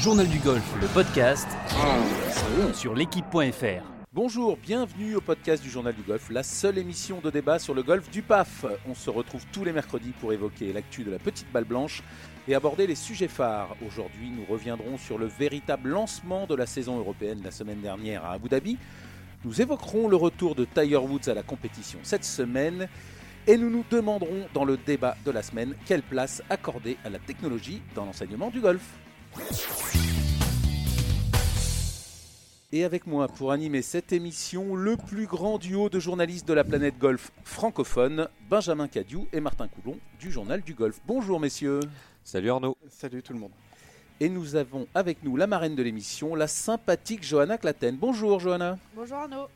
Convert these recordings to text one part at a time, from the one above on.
Journal du golf, le podcast sur l'équipe.fr. Bonjour, bienvenue au podcast du Journal du Golf, la seule émission de débat sur le golf du PAF. On se retrouve tous les mercredis pour évoquer l'actu de la petite balle blanche et aborder les sujets phares. Aujourd'hui, nous reviendrons sur le véritable lancement de la saison européenne la semaine dernière à Abu Dhabi. Nous évoquerons le retour de Tiger Woods à la compétition cette semaine et nous nous demanderons dans le débat de la semaine quelle place accorder à la technologie dans l'enseignement du golf. Et avec moi pour animer cette émission, le plus grand duo de journalistes de la planète golf francophone, Benjamin Cadieu et Martin Coulon du Journal du Golf. Bonjour messieurs. Salut Arnaud. Salut tout le monde. Et nous avons avec nous la marraine de l'émission, la sympathique Johanna Claten. Bonjour Johanna. Bonjour Arnaud.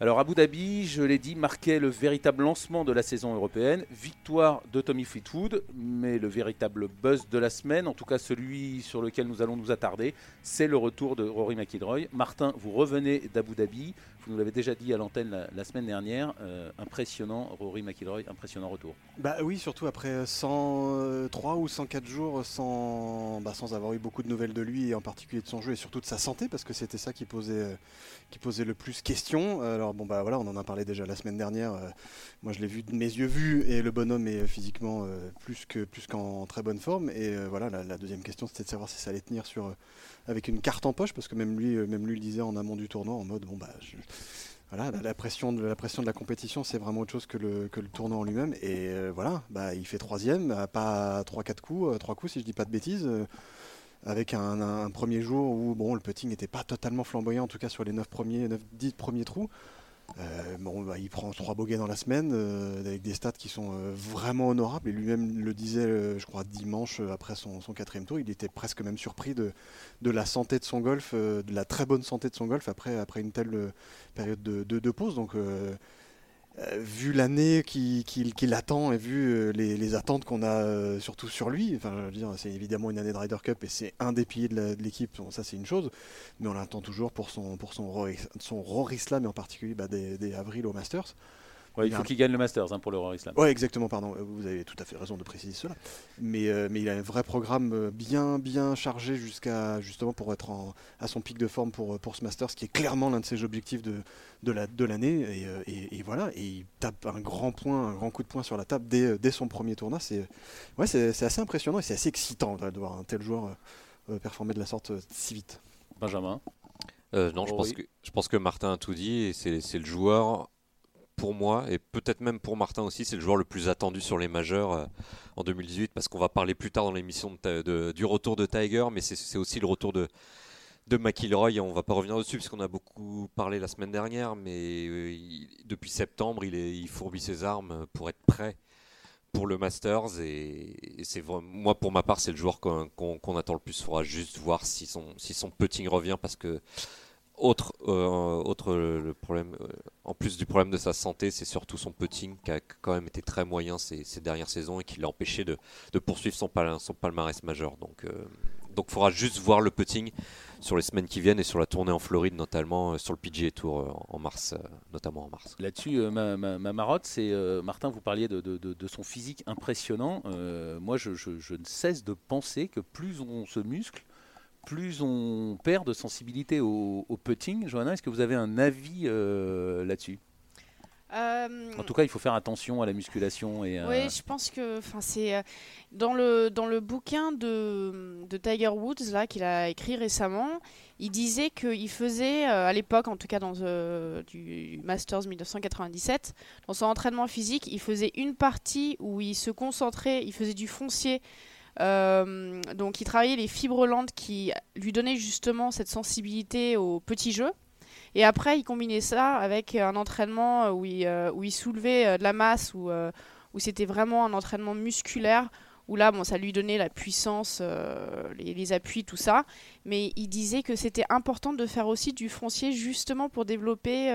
Alors Abu Dhabi, je l'ai dit, marquait le véritable lancement de la saison européenne. Victoire de Tommy Fleetwood, mais le véritable buzz de la semaine, en tout cas celui sur lequel nous allons nous attarder, c'est le retour de Rory McIlroy. Martin, vous revenez d'Abu Dhabi, vous nous l'avez déjà dit à l'antenne la, semaine dernière, euh, impressionnant Rory McIlroy, impressionnant retour. Bah oui, surtout après 103 ou 104 jours sans, bah, sans avoir eu beaucoup de nouvelles de lui, et en particulier de son jeu et surtout de sa santé, parce que c'était ça qui posait, qui posait le plus question. Bon bah voilà, on en a parlé déjà la semaine dernière. Euh, moi je l'ai vu de mes yeux vus et le bonhomme est physiquement euh, plus que plus qu'en très bonne forme. Et voilà, la, deuxième question c'était de savoir si ça allait tenir sur avec une carte en poche, parce que même lui, euh, même lui le disait en amont du tournoi, en mode bon bah voilà, la, pression de la pression de la compétition, c'est vraiment autre chose que le, que le tournoi en lui-même. Et euh, voilà, bah, il fait troisième, pas 3-4 coups, 3 euh, coups si je dis pas de bêtises. avec un, premier jour où bon, le putting n'était pas totalement flamboyant, en tout cas sur les 9 premiers, 9, 10 premiers trous. Euh, bon, bah, il prend trois bogeys dans la semaine euh, avec des stats qui sont euh, vraiment honorables. Et lui-même le disait, je crois, dimanche après son, quatrième tour. Il était presque même surpris de, la santé de son golf, de la très bonne santé de son golf après, après une telle période de, de pause. Donc vu l'année qui, l'attend et vu euh, les, attentes qu'on a euh, surtout sur lui, c'est évidemment une année de Ryder Cup et c'est un des piliers de l'équipe, ça c'est une chose, mais on l'attend toujours pour son, pour son, son Rory Slam et en particulier bah, des, avril au Masters il faut qu'il gagne le Masters hein, pour le Rory Slam. Oui, exactement, pardon. Vous avez tout à fait raison de préciser cela. Mais, euh, mais il a un vrai programme euh, bien, bien chargé jusqu'à justement pour être à son pic de forme pour, pour ce Masters, qui est clairement l'un de ses objectifs de, de l'année. De et, euh, et, et, voilà, et il tape un grand point, un grand coup de poing sur la table dès, dès son premier tournoi. C'est ouais, c'est assez impressionnant et c'est assez excitant de voir un tel joueur performer de la sorte si vite. Benjamin? Non, je, pense que, je pense que Martin a tout dit et c'est le joueur pour moi, et peut-être même pour Martin aussi, c'est le joueur le plus attendu sur les majeurs euh, en 2018, parce qu'on va parler plus tard dans l'émission du retour de Tiger, mais c'est aussi le retour de, de McIlroy. On va pas revenir dessus, parce qu'on a beaucoup parlé la semaine dernière, mais euh, depuis septembre, il, fourbit ses armes pour être prêt pour le Masters et, c'est moi pour ma part c'est le joueur qu'on attend le plus il faudra juste voir si son, si son putting revient parce que autre, euh, autre le problème, euh, en plus du problème de sa santé, c'est surtout son putting qui a quand même été très moyen ces, dernières saisons et qui l'a empêché de, poursuivre son, palmarès majeur. Donc, il euh, faudra juste voir le putting sur les semaines qui viennent et sur la tournée en Floride, notamment sur le PGA Tour en mars, notamment en mars. Là-dessus, ma, marotte, c'est Martin, vous parliez de, son physique impressionnant. moi, je, ne cesse de penser que plus on se muscle, plus on perd de sensibilité au, putting. Johanna, est-ce que vous avez un avis euh, là-dessus? Euh, En tout cas, il faut faire attention à la musculation. Et, Oui, je pense que c'est euh, dans le, dans le bouquin de, de Tiger Woods là qu'il a écrit récemment. Il disait qu'il faisait, à l'époque, en tout cas dans du Masters 1997, dans son entraînement physique, il faisait une partie où il se concentrait, il faisait du foncier euh, donc il travaillait les fibres lentes qui lui donnaient justement cette sensibilité au petit jeu. Et après, il combinait ça avec un entraînement où il, euh, où il soulevait euh, de la masse, où, où c'était vraiment un entraînement musculaire, où là, bon, ça lui donnait la puissance, les, les, appuis, tout ça. Mais il disait que c'était important de faire aussi du foncier justement pour développer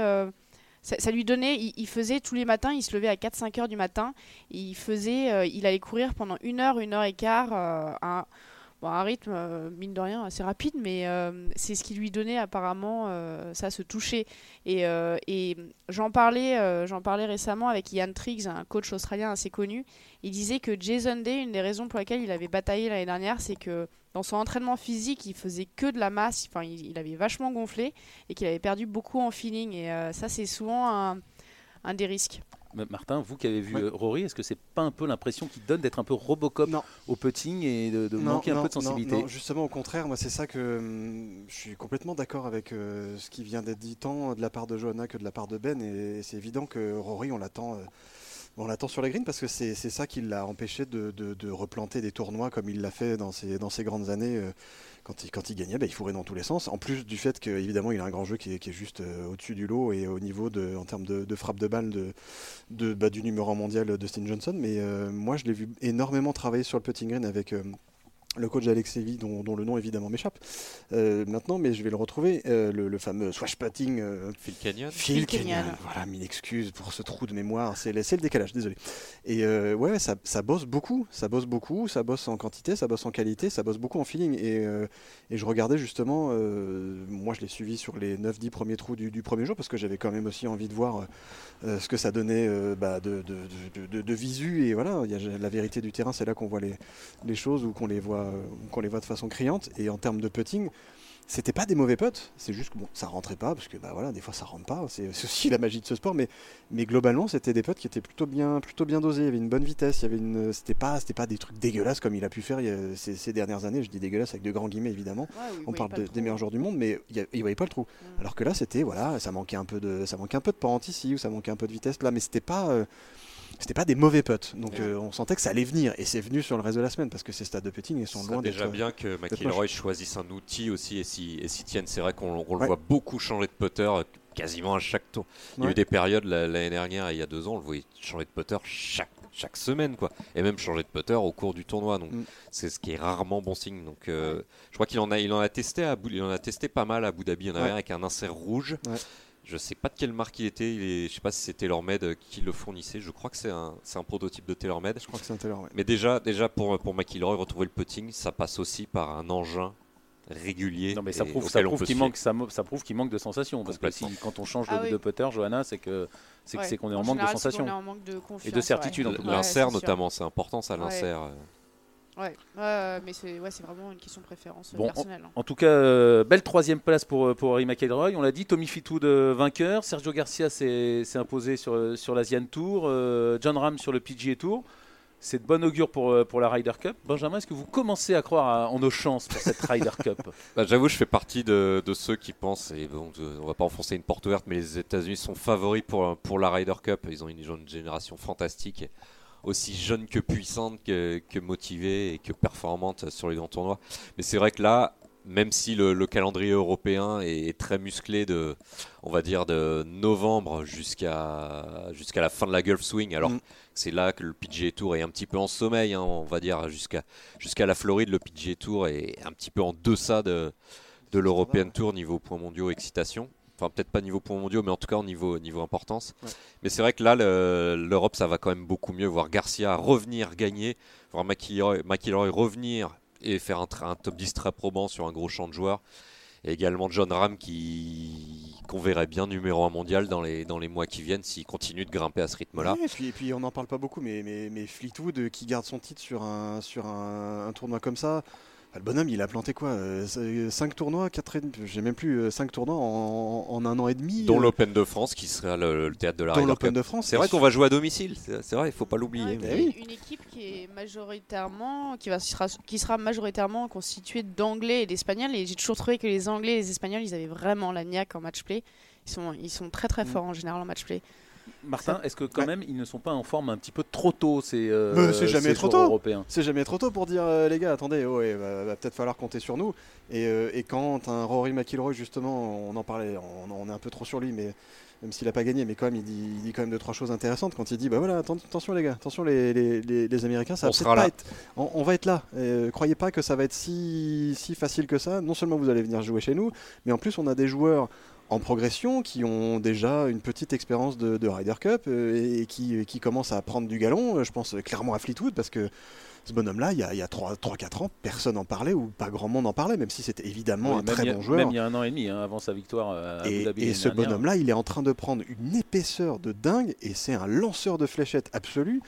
ça, lui donnait, il, faisait tous les matins, il se levait à 4-5 heures du matin, il faisait, euh, il allait courir pendant une heure, une heure et quart, euh, un rythme, euh, mine de rien, assez rapide, mais euh, c'est ce qui lui donnait apparemment ça, se toucher. Et, et j'en parlais, j'en parlais récemment avec Ian Triggs, un coach australien assez connu. Il disait que Jason Day, une des raisons pour lesquelles il avait bataillé l'année dernière, c'est que dans son entraînement physique, il faisait que de la masse, enfin, il, avait vachement gonflé et qu'il avait perdu beaucoup en feeling. Et ça, c'est souvent un, un des risques. Martin, vous qui avez vu euh, Rory, est-ce que c'est pas un peu l'impression qu'il donne d'être un peu Robocop au putting et de, manquer un peu de sensibilité non, justement au contraire, moi c'est ça que hum, je suis complètement d'accord avec euh, ce qui vient d'être dit tant de la part de Johanna que de la part de Ben et c'est évident que Rory on l'attend. Euh, on l'attend sur la green parce que c'est ça qui l'a empêché de, replanter des tournois comme il l'a fait dans ses, grandes années quand il, quand il gagnait, bah, il fourrait dans tous les sens. En plus du fait qu'évidemment, il a un grand jeu qui est, juste euh, au-dessus du lot et au niveau de, en termes de, frappe de balle de, de bah, du numéro mondial Dustin Johnson. Mais euh, moi, je l'ai vu énormément travailler sur le putting green avec euh, le coach Alex Levy, dont, le nom évidemment m'échappe euh, maintenant, mais je vais le retrouver, euh, le, fameux swashpatting. Euh, Phil Canyon. Phil, Canyon. Voilà, mille excuses pour ce trou de mémoire, c'est le, décalage, désolé. Et ouais, ça, ça, bosse beaucoup, ça bosse beaucoup, ça bosse en quantité, ça bosse en qualité, ça bosse beaucoup en feeling. Et, et je regardais justement, moi je l'ai suivi sur les 9-10 premiers trous du, premier jour, parce que j'avais quand même aussi envie de voir ce que ça donnait bah, de, de, de, visu. Et voilà, y a la vérité du terrain, c'est là qu'on voit les, les choses ou qu'on les voit euh, qu'on les voit de façon criante. Et en termes de putting, c'était pas des mauvais potes, c'est juste que bon, ça rentrait pas, parce que bah voilà, des fois ça rentre pas, c'est aussi la magie de ce sport, mais, mais globalement c'était des potes qui étaient plutôt bien, plutôt bien dosés, il y avait une bonne vitesse, il y avait une, c'était pas, c'était pas des trucs dégueulasses comme il a pu faire ces, dernières années, je dis dégueulasse avec de grands guillemets évidemment, on parle des meilleurs joueurs du monde, mais il, il voyait pas le trou. Alors que là c'était, voilà, ça manquait un peu de, ça manquait un peu de pente ici, ou ça manquait un peu de vitesse là, mais c'était pas... Euh, c'était pas des mauvais potes. Donc euh, on sentait que ça allait venir et c'est venu sur le reste de la semaine parce que ces stades de putting ils sont loin d'être. déjà bien que McIlroy choisisse un outil aussi et si, et si tienne. C'est vrai qu'on le voit beaucoup changer de putter euh, quasiment à chaque tour. Il y a eu des périodes l'année dernière et il y a deux ans, on le voyait changer de putter chaque chaque semaine quoi et même changer de putter au cours du tournoi donc mm. c'est ce qui est rarement bon signe donc euh, je crois qu'il en a il en a testé à il en a testé pas mal à Abu Dhabi il y en avait un avec un insert rouge je sais pas de quelle marque il était. Il est, je sais pas si c'est TaylorMade qui le fournissait. Je crois que c'est un, c'est un prototype de TaylorMade. Je crois que c'est un TaylorMade. Mais déjà, déjà pour, pour McIlroy, retrouver le putting, ça passe aussi par un engin régulier. Non, mais ça prouve, ça prouve qu'il manque, ça, ça, prouve qu'il manque de sensations. Parce que si, quand on change ah de, putter, Johanna, c'est que c'est, c'est qu'on est en, manque de sensations. en manque de et de certitude. L'insert notamment, c'est important ça, l'insert. Ouais, mais c'est ouais, vraiment une question de préférence euh, personnelle. En, hein. en, tout cas, euh, belle troisième place pour, euh, pour Harry McIlroy. On l'a dit, Tommy Fitwood vainqueur. Sergio Garcia s'est imposé sur, sur l'Asian Tour. John Ram sur le PGA Tour. C'est de bon augure pour, pour la Ryder Cup. Benjamin, est-ce que vous commencez à croire en nos chances pour cette Ryder Cup? Bah, J'avoue, je fais partie de, de, ceux qui pensent, et bon, on va pas enfoncer une porte ouverte, mais les États-Unis sont favoris pour, pour la Ryder Cup. Ils ont une, une génération fantastique aussi jeune que puissante, que, motivée et que performante sur les grands tournois. Mais c'est vrai que là, même si le, calendrier européen est, très musclé de, on va dire, de novembre jusqu'à jusqu'à la fin de la Gulf Swing, alors mm. c'est là que le PGA Tour est un petit peu en sommeil, hein, on va dire, jusqu'à jusqu'à la Floride, le PGA Tour est un petit peu en deçà de, de l'European Tour niveau points mondiaux excitation. Enfin, peut-être pas niveau points mondiaux, mais en tout cas au niveau, niveau importance. Mais c'est vrai que là, l'Europe, ça va quand même beaucoup mieux. Voir Garcia revenir gagner, voir McIlroy, revenir et faire un, un, top 10 très probant sur un gros champ de joueurs. Et également John Ram qui qu'on verrait bien numéro 1 mondial dans les, dans les mois qui viennent s'il continue de grimper à ce rythme-là. et, puis, on n'en parle pas beaucoup, mais, mais, mais, Fleetwood qui garde son titre sur un, sur un tournoi comme ça, le bonhomme, il a planté quoi 5 euh, tournois, 4 j'ai même plus 5 euh, tournois en, un an et demi. Dont euh. l'Open de France qui sera le, théâtre de la Dont l'Open de France. C'est vrai qu'on va jouer à domicile, c'est vrai, il faut pas l'oublier. Une équipe qui est majoritairement, qui, va, qui sera majoritairement constituée d'Anglais et d'Espagnols. Et j'ai toujours trouvé que les Anglais et les Espagnols, ils avaient vraiment la niaque en match play. Ils sont, ils sont très très mm. forts en général en match play. Martin, est-ce que quand même ils ne sont pas en forme un petit peu trop tôt ces, euh, c'est jamais trop tôt. européens C'est jamais trop tôt pour dire euh, les gars, attendez, oh, il va, peut-être falloir compter sur nous. Et, euh, et, quand un Rory McIlroy justement, on en parlait, on, est un peu trop sur lui, mais même s'il n'a pas gagné, mais quand même il dit, il dit, quand même deux trois choses intéressantes quand il dit bah voilà, attention les gars, attention les, les, les, Américains, ça on va pas être, on, va être là. Et, croyez pas que ça va être si, si facile que ça. Non seulement vous allez venir jouer chez nous, mais en plus on a des joueurs en progression, qui ont déjà une petite expérience de, Ryder Cup euh, et, qui, qui, commencent à prendre du galon. Je pense clairement à Fleetwood parce que Ce bonhomme-là, il y a, 3-4 ans, personne n'en parlait ou pas grand monde en parlait, même si c'était évidemment un très bon joueur. Même il y a un an et demi, hein, avant sa victoire à et, Et ce bonhomme-là, il est en train de prendre une épaisseur de dingue et c'est un lanceur de fléchettes absolu.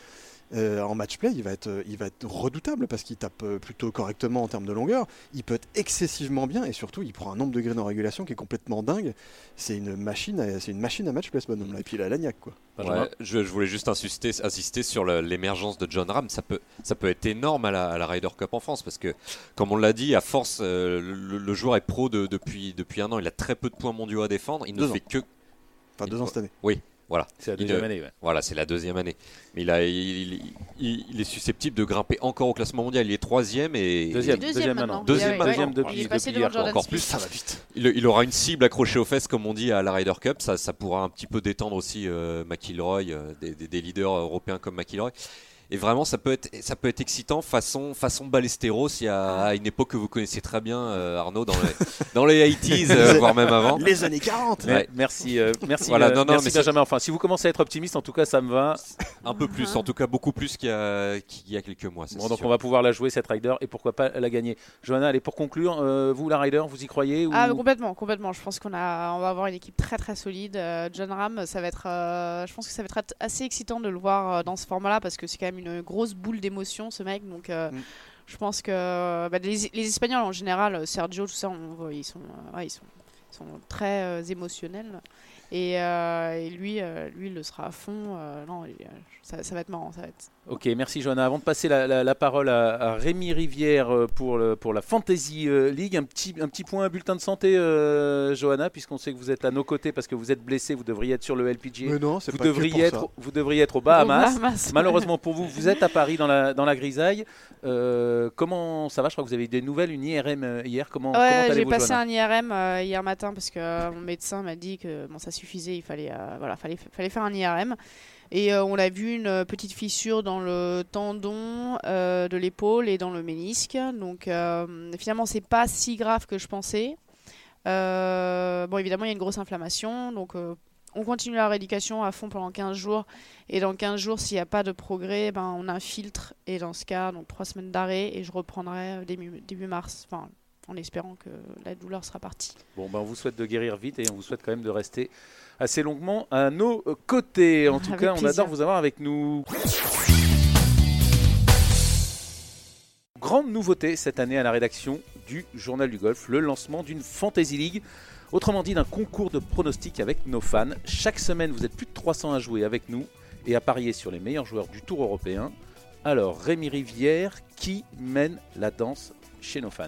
Euh, en match play, il va être, il va être redoutable parce qu'il tape euh, plutôt correctement en termes de longueur. Il peut être excessivement bien et surtout, il prend un nombre de graines en régulation qui est complètement dingue. C'est une machine, c'est une machine à match play ce bonhomme-là. Et puis il a l'agnac quoi. je, voulais juste insister, insister sur l'émergence de John Ram. Ça peut, ça peut être énorme à la, Ryder Cup en France parce que, comme on l'a dit, à force, euh, le, joueur est pro depuis, depuis un an. Il a très peu de points mondiaux à défendre. Il ne fait que. Enfin, deux ans cette année. Oui, voilà. C'est la deuxième année. Voilà, c'est la deuxième année. Mais il, a, il, il, est susceptible de grimper encore au classement mondial. Il est troisième et deuxième, deuxième, maintenant. Deuxième, deuxième depuis, depuis hier. Encore plus, ça va vite. Il, aura une cible accrochée aux fesses, comme on dit à la Ryder Cup. Ça, ça pourra un petit peu détendre aussi euh, McIlroy, euh, des, des, des, leaders européens comme McIlroy. Et vraiment, ça peut être, ça peut être excitant façon, façon Ballesteros, il y a à une époque que vous connaissez très bien, euh, Arnaud, dans les, dans les 80s, euh, voire même avant. Les années 40. merci, euh, merci, voilà, non, non, merci mais Benjamin. Enfin, si vous commencez à être optimiste, en tout cas, ça me va. Un peu plus, en tout cas, beaucoup plus qu'il y a, qu'il y a quelques mois. Bon, donc on va pouvoir la jouer cette Rider et pourquoi pas la gagner. Johanna, allez, pour conclure, vous, la Rider, vous y croyez ou... Ah, complètement, complètement. Je pense qu'on a, on va avoir une équipe très très solide. John Ram, ça va être, je pense que ça va être assez excitant de le voir dans ce format-là parce que c'est quand même une grosse boule d'émotion, ce mec. Donc, euh, mm. je pense que bah, les, Espagnols en général, Sergio, tout ça, on, ils, sont, ils, sont, ils sont très euh, émotionnels. Et, euh, lui, lui, il le sera à fond. non, ça, ça, va être marrant. Ça va être Ok, merci Johanna. Avant de passer la, parole à, Rémi Rivière euh, pour, le, pour la Fantasy euh, League, un petit, un petit point bulletin de santé, euh, Johanna, puisqu'on sait que vous êtes à nos côtés parce que vous êtes blessé, vous devriez être sur le LPG. Mais non, vous pas devriez être, Vous devriez être au Bahamas. Malheureusement pour vous, vous êtes à Paris dans la, dans la grisaille. comment ça va Je crois que vous avez eu des nouvelles, une IRM hier. Comment, ouais, j'ai passé un IRM hier matin parce que mon médecin m'a dit que bon, ça il fallait, voilà, fallait, fallait faire un IRM. Et euh, on a vu une euh, petite fissure dans le tendon euh, de l'épaule et dans le ménisque. Donc finalement, c'est pas si grave que je pensais. bon, évidemment, il y a une grosse inflammation. Donc on continue la rééducation à fond pendant 15 jours. Et dans 15 jours, s'il n'y a pas de progrès, ben, on infiltre. Et dans ce cas, donc 3 semaines d'arrêt. Et je reprendrai début, début mars. En espérant que la douleur sera partie. Bon, ben, on vous souhaite de guérir vite et on vous souhaite quand même de rester assez longuement à nos côtés. En tout cas, on adore vous avoir avec nous. Grande nouveauté cette année à la rédaction du Journal du Golf, le lancement d'une Fantasy League. Autrement dit, d'un concours de pronostics avec nos fans. Chaque semaine, vous êtes plus de 300 à jouer avec nous et à parier sur les meilleurs joueurs du Tour européen. Alors, Rémi Rivière, qui mène la danse chez nos fans?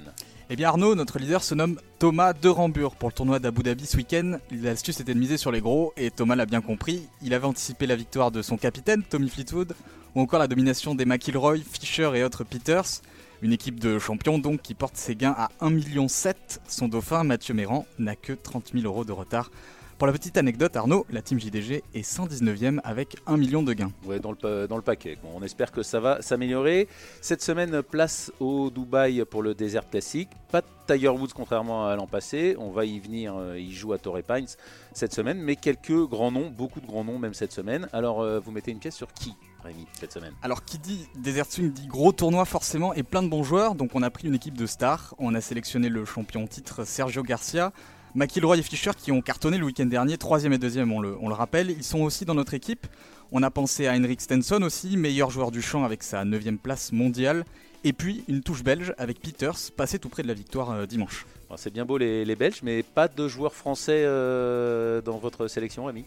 Eh bien Arnaud, notre leader se nomme Thomas de Rambur pour le tournoi d'Abu Dhabi ce week-end. L'astuce était de miser sur les gros et Thomas l'a bien compris. Il avait anticipé la victoire de son capitaine Tommy Fleetwood ou encore la domination des McIlroy, Fischer et autres Peters. Une équipe de champions donc qui porte ses gains à 1,7 million. Son dauphin Mathieu Méran n'a que 30 000 euros de retard pour la petite anecdote, Arnaud, la team JDG est 119e avec 1 million de gains. Ouais, dans le, dans le paquet. on espère que ça va s'améliorer. Cette semaine, place au Dubaï pour le Desert Classic. Pas de Tiger Woods contrairement à l'an passé. On va y venir. Euh, il joue à Torrey Pines cette semaine, mais quelques grands noms, beaucoup de grands noms même cette semaine. Alors, euh, vous mettez une pièce sur qui Rémi, cette semaine? Alors, qui dit Desert Swing dit gros tournoi forcément et plein de bons joueurs. Donc, on a pris une équipe de stars. On a sélectionné le champion titre Sergio Garcia. McIlroy et Fischer qui ont cartonné le week-end dernier, troisième et deuxième, on le, on le, rappelle. Ils sont aussi dans notre équipe. On a pensé à Henrik Stenson aussi, meilleur joueur du champ avec sa 9 place mondiale. Et puis une touche belge avec Peters, passé tout près de la victoire euh, dimanche. C'est bien beau les, Belges, mais pas de joueurs français euh, dans votre sélection, ami.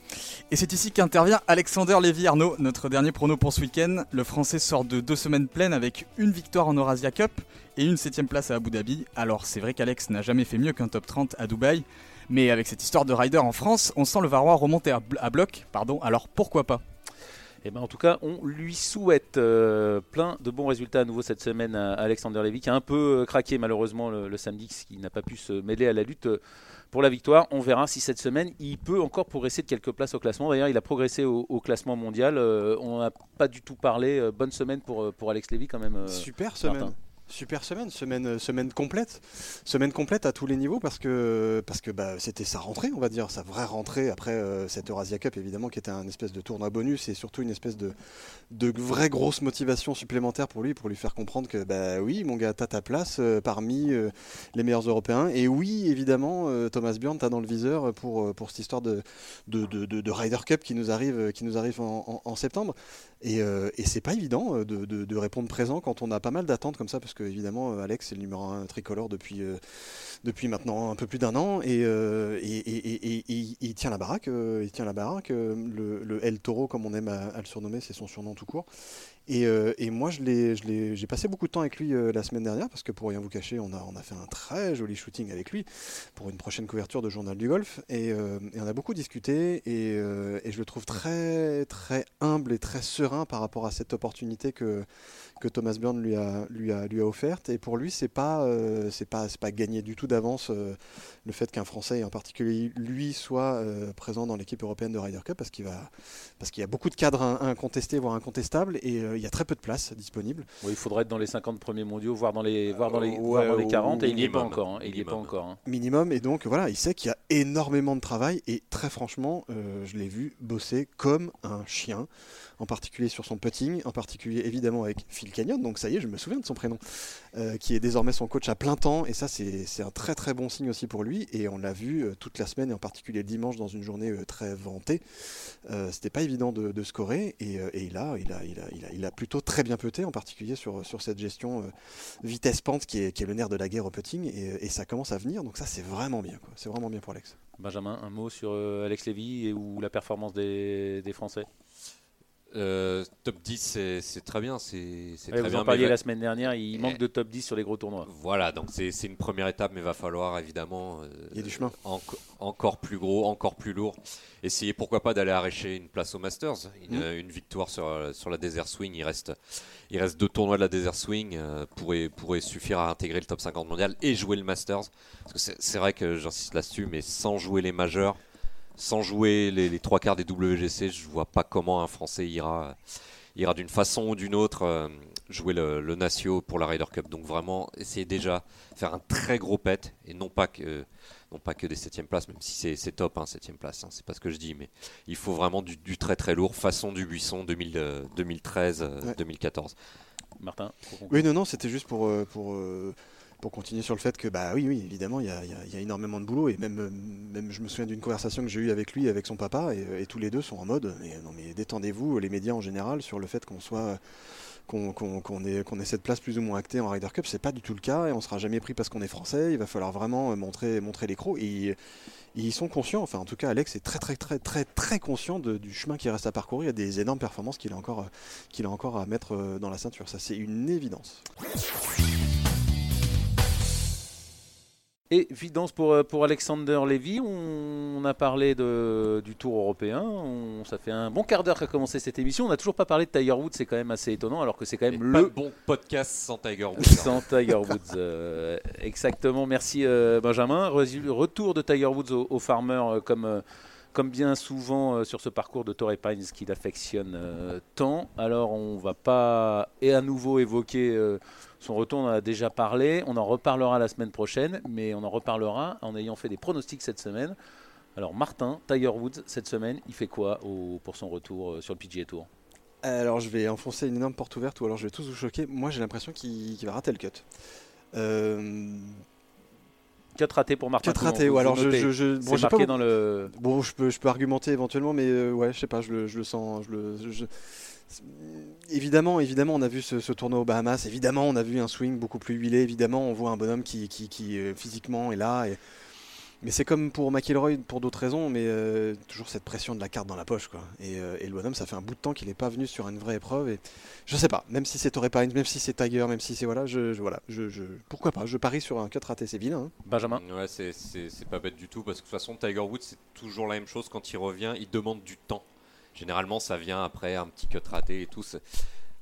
Et c'est ici qu'intervient Alexander Lévy Arnaud, notre dernier prono pour ce week-end. Le français sort de deux semaines pleines avec une victoire en Eurasia Cup et une septième place à Abu Dhabi. Alors c'est vrai qu'Alex n'a jamais fait mieux qu'un top 30 à Dubaï, mais avec cette histoire de rider en France, on sent le Varrois remonter à, bloc. Pardon, alors pourquoi pas? Eh ben, en tout cas, on lui souhaite euh, plein de bons résultats à nouveau cette semaine à Alexander Levy, qui a un peu euh, craqué malheureusement le, samedi, qui n'a pas pu se mêler à la lutte euh, pour la victoire. On verra si cette semaine, il peut encore progresser de quelques places au classement. D'ailleurs, il a progressé au, classement mondial. on n'a pas du tout parlé. bonne semaine pour, pour Alex Levy quand même. Super semaine. Super semaine, semaine, semaine complète, semaine complète à tous les niveaux parce que parce que bah, c'était sa rentrée, on va dire, sa vraie rentrée après euh, cette Eurasia Cup évidemment qui était un espèce de tournoi bonus et surtout une espèce de de vraie grosse motivation supplémentaire pour lui pour lui faire comprendre que bah oui mon gars t'as ta place euh, parmi euh, les meilleurs Européens et oui évidemment Thomas Bjorn t'as dans le viseur pour pour cette histoire de de, de, de Ryder Cup qui nous arrive qui nous arrive en, en septembre. Et, euh, et c'est pas évident euh, de, de, répondre présent quand on a pas mal d'attentes comme ça, parce que évidemment euh, Alex est le numéro 1 tricolore depuis, depuis maintenant un peu plus d'un an, et, et, il tient la baraque. il tient la baraque. Le, El Toro, comme on aime à le surnommer, c'est son surnom tout court. Euh, et, moi, j'ai passé beaucoup de temps avec lui euh, la semaine dernière, parce que pour rien vous cacher, on a, on a fait un très joli shooting avec lui pour une prochaine couverture de Journal du Golf. Et, euh, on a beaucoup discuté, et, et, je le trouve très, très humble et très serein par rapport à cette opportunité que, que Thomas Byrne lui a, lui a, lui a offerte. Et pour lui, c'est pas, euh, c'est pas, pas gagné du tout d'avance euh, le fait qu'un Français, et en particulier lui, soit euh, présent dans l'équipe européenne de Ryder Cup parce qu'il qu'il y a beaucoup de cadres incontestés, voire incontestables, et il y a très peu de places disponibles. il faudrait être dans les 50 premiers mondiaux, voire dans les, voire dans les, dans les 40, et il n'y est pas encore. Hein, il est pas encore. Hein. Minimum, et donc voilà, il sait qu'il y a énormément de travail, et très franchement, je l'ai vu bosser comme un chien en particulier sur son putting, en particulier évidemment avec Phil Canyon, donc ça y est, je me souviens de son prénom, euh, qui est désormais son coach à plein temps, et ça c'est un très très bon signe aussi pour lui, et on l'a vu euh, toute la semaine, et en particulier le dimanche dans une journée euh, très vantée. C'était pas évident de, scorer, et, il, a, il, a, il, a, il, a, plutôt très bien puté, en particulier sur, cette gestion vitesse-pente qui est, qui est, le nerf de la guerre au putting, et, ça commence à venir, donc ça c'est vraiment bien, c'est vraiment bien pour Alex. Benjamin, un mot sur Alex Lévy et ou la performance des Français? Euh, top 10, c'est très bien. C'est très vous en parliez la semaine dernière, il manque de top 10 sur les gros tournois. Voilà, donc c'est une première étape, mais il va falloir évidemment. Euh, il y a du chemin. encore plus gros, encore plus lourd. Essayer pourquoi pas d'aller arracher une place au Masters, une, mmh. une, victoire sur, sur la Desert Swing. Il reste, il reste deux tournois de la Desert Swing, euh, pourrait, pourrait suffire à intégrer le top 50 mondial et jouer le Masters. C'est vrai que j'insiste là-dessus, mais sans jouer les majeurs sans jouer les, trois quarts des WGC, je vois pas comment un Français ira, ira d'une façon ou d'une autre euh, jouer le, le Natio pour la Ryder Cup. Donc vraiment, essayer déjà faire un très gros pet et non pas que non pas que des 7 places, même si c'est top, hein, 7 place, hein, c'est pas ce que je dis, mais il faut vraiment du, très très lourd, façon du Buisson 2013, 2014. Euh, Martin Oui, non, non, c'était juste pour, euh, pour continuer sur le fait que, bah oui, oui, évidemment, il y a, énormément de boulot. Et même, même je me souviens d'une conversation que j'ai eue avec lui, avec son papa, et, tous les deux sont en mode, mais, non, mais détendez-vous, les médias en général, sur le fait qu'on soit. Qu'on ait, ait, cette place plus ou moins actée en Ryder Cup, c'est pas du tout le cas et on sera jamais pris parce qu'on est français. Il va falloir vraiment montrer, montrer l'écrou et, ils sont conscients. Enfin, en tout cas, Alex est très, très, très, très, très conscient du chemin qui reste à parcourir. Y a des énormes performances qu'il a qu'il a encore à mettre dans la ceinture. Ça, c'est une évidence. Évidence pour, euh, pour Alexander Levy. On, a parlé de, du Tour européen. On, ça fait un bon quart d'heure qu'a commencé cette émission. On n'a toujours pas parlé de Tiger Woods. C'est quand même assez étonnant, alors que c'est quand même le bon podcast sans Tiger Woods. sans Tiger Woods, euh, exactement. Merci euh, Benjamin. Retour de Tiger Woods au, Farmer comme comme bien souvent sur ce parcours de Torrey Pines qu'il affectionne tant. Alors on va pas et à nouveau évoquer son retour, on en a déjà parlé. On en reparlera la semaine prochaine, mais on en reparlera en ayant fait des pronostics cette semaine. Alors, Martin, Tiger Woods, cette semaine, il fait quoi pour son retour euh, sur le PGA Tour? Alors je vais enfoncer une énorme porte ouverte ou alors je vais tous vous choquer. Moi j'ai l'impression qu'il va rater le cut. Euh... Cut raté pour Martin. Cut raté, ou alors je, je, bon, marqué dans le. Bon, je peux, je peux argumenter éventuellement, mais euh, ouais, je sais pas, je le, je le sens, je le, évidemment, évidemment, on a vu ce, tournoi aux Bahamas. Évidemment, on a vu un swing beaucoup plus huilé. Évidemment, on voit un bonhomme qui, qui, euh, physiquement est là. Et... Mais c'est comme pour McIlroy pour d'autres raisons, mais euh, toujours cette pression de la carte dans la poche. Quoi. Euh, et, le bonhomme, ça fait un bout de temps qu'il n'est pas venu sur une vraie épreuve. Et je sais pas, même si c'est Torrey Pines, même si c'est Tiger, même si c'est. Voilà, je, voilà je, pourquoi pas Je parie sur un cut raté, c'est vilain. Hein. Benjamin Ouais, c'est pas bête du tout, parce que de toute façon, Tiger Woods, c'est toujours la même chose quand il revient, il demande du temps. Généralement, ça vient après un petit cut raté et tout.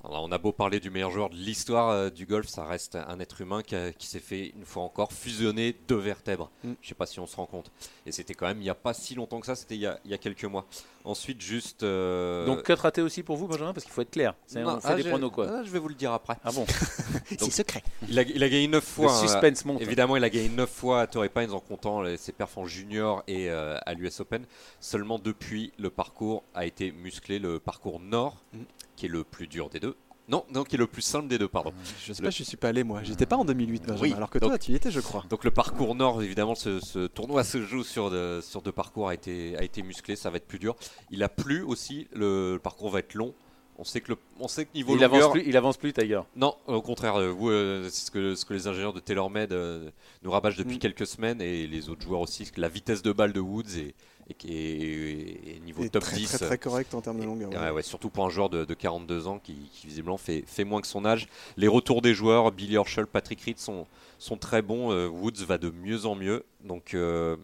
On a beau parler du meilleur joueur de l'histoire euh, du golf, ça reste un être humain qui, s'est fait une fois encore fusionner deux vertèbres. Mm. Je ne sais pas si on se rend compte. Et c'était quand même il n'y a pas si longtemps que ça, c'était il, y a quelques mois. Ensuite, juste. Euh, Donc, cut raté aussi pour vous, Benjamin? Parce qu'il faut être clair. on fait ah, des pronos, quoi. Ah, je vais vous le dire après. Ah bon C'est secret. Il a, il a, gagné 9 fois. Le hein. suspense monte. Évidemment, il a gagné 9 fois à Torrey Pines en comptant ses perfs en junior et euh, à l'US Open. Seulement depuis, le parcours a été musclé. Le parcours nord, mm. Qui est le plus dur des deux, non, donc qui est le plus simple des deux, pardon. Je sais pas, je suis pas allé moi. J'étais pas en 2008, Benjamin, alors que toi, tu y étais, je crois. Donc le parcours nord, évidemment, ce, tournoi se joue sur, sur deux parcours, a été, a été musclé, ça va être plus dur. Il a plu aussi, le, parcours va être long. On sait que le, on sait que niveau il avance plus, il avance plus Tiger. Non, au contraire, euh, vous, euh, c'est ce que, ce que les ingénieurs de TaylorMade euh, nous rabâchent depuis mm. quelques semaines et les autres joueurs aussi, la vitesse de balle de Woods est, et qui est, niveau top très, 10. Très, très correct en termes de longueur. Ouais, surtout pour un joueur de, 42 ans qui, visiblement fait, fait, moins que son âge. Les retours des joueurs, Billy Horschel, Patrick Reed sont, sont très bons. Euh, Woods va de mieux en mieux. Donc, euh,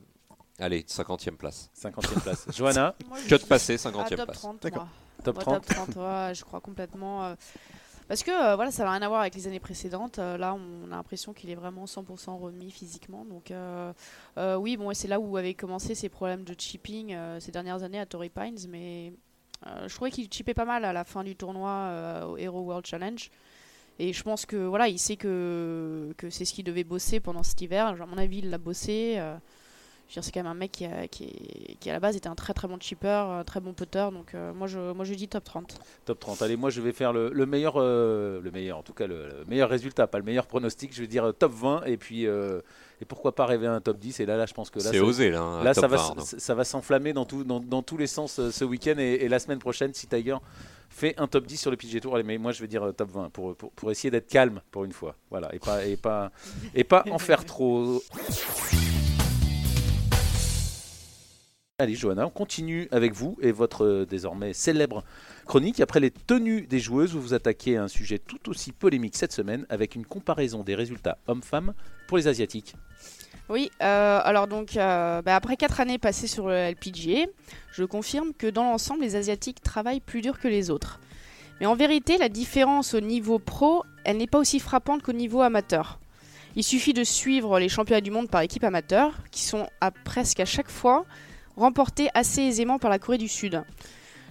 allez, 50e place. 50e place. Johanna Que de passer, 50e top place. 30, Top 30. top 30 je crois complètement. Euh, parce que euh, voilà, ça n'a rien à voir avec les années précédentes. Euh, là, on a l'impression qu'il est vraiment 100% remis physiquement. Donc, euh, oui, bon, c'est là où avaient commencé ces problèmes de chipping ces dernières années à Torrey Pines. Mais je trouvais qu'il chippait pas mal à la fin du tournoi au Hero World Challenge. Et je pense que voilà, il sait que, que c'est ce qu'il devait bosser pendant cet hiver. à mon avis, il l'a bossé c'est quand même un mec qui, qui, à la base était un très très bon chipper, un très bon putter. Donc euh, moi, je, moi je dis top 30. Top 30. Allez, moi je vais faire le, meilleur, euh, le meilleur, en tout cas le, meilleur résultat, pas le meilleur pronostic. Je vais dire euh, top 20 et puis et pourquoi pas rêver un top 10. Et là, là je pense que là, c'est osé là. là, ça va, ça va s'enflammer dans, tout, dans, dans, tous les sens ce week-end et, la semaine prochaine si Tiger fait un top 10 sur le PG Tour. Allez, mais moi je vais dire top 20 pour, pour, pour essayer d'être calme pour une fois. Voilà, et pas, et pas, et pas en faire trop. Allez, Johanna, on continue avec vous et votre euh, désormais célèbre chronique. Après les tenues des joueuses, vous vous attaquez à un sujet tout aussi polémique cette semaine avec une comparaison des résultats hommes-femmes pour les Asiatiques. Oui, euh, alors donc euh, bah, après 4 années passées sur le LPGA, je confirme que dans l'ensemble, les Asiatiques travaillent plus dur que les autres. Mais en vérité, la différence au niveau pro, elle n'est pas aussi frappante qu'au niveau amateur. Il suffit de suivre les championnats du monde par équipe amateur, qui sont à presque à chaque fois remporté assez aisément par la Corée du Sud.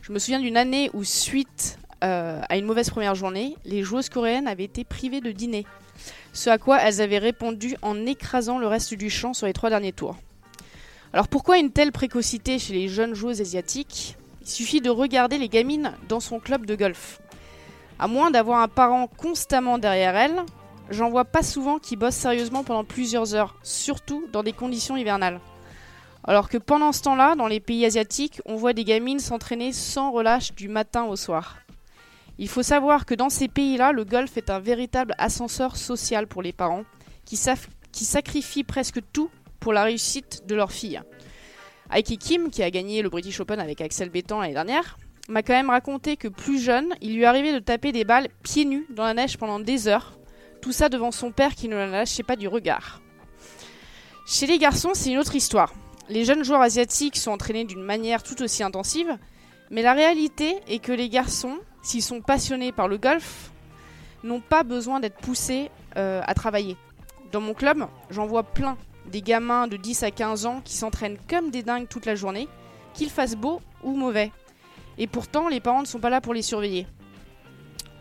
Je me souviens d'une année où, suite euh, à une mauvaise première journée, les joueuses coréennes avaient été privées de dîner. Ce à quoi elles avaient répondu en écrasant le reste du champ sur les trois derniers tours. Alors pourquoi une telle précocité chez les jeunes joueuses asiatiques? Il suffit de regarder les gamines dans son club de golf. À moins d'avoir un parent constamment derrière elles, j'en vois pas souvent qui bossent sérieusement pendant plusieurs heures, surtout dans des conditions hivernales. Alors que pendant ce temps-là, dans les pays asiatiques, on voit des gamines s'entraîner sans relâche du matin au soir. Il faut savoir que dans ces pays-là, le golf est un véritable ascenseur social pour les parents, qui, sacrifient presque tout pour la réussite de leur fille. Aiki Kim, qui a gagné le British Open avec Axel Bétan l'année dernière, m'a quand même raconté que plus jeune, il lui arrivait de taper des balles pieds nus dans la neige pendant des heures, tout ça devant son père qui ne la lâchait pas du regard. Chez les garçons, c'est une autre histoire les jeunes joueurs asiatiques sont entraînés d'une manière tout aussi intensive, mais la réalité est que les garçons, s'ils sont passionnés par le golf, n'ont pas besoin d'être poussés euh, à travailler. Dans mon club, j'en vois plein des gamins de 10 à 15 ans qui s'entraînent comme des dingues toute la journée, qu'ils fassent beau ou mauvais. Et pourtant, les parents ne sont pas là pour les surveiller.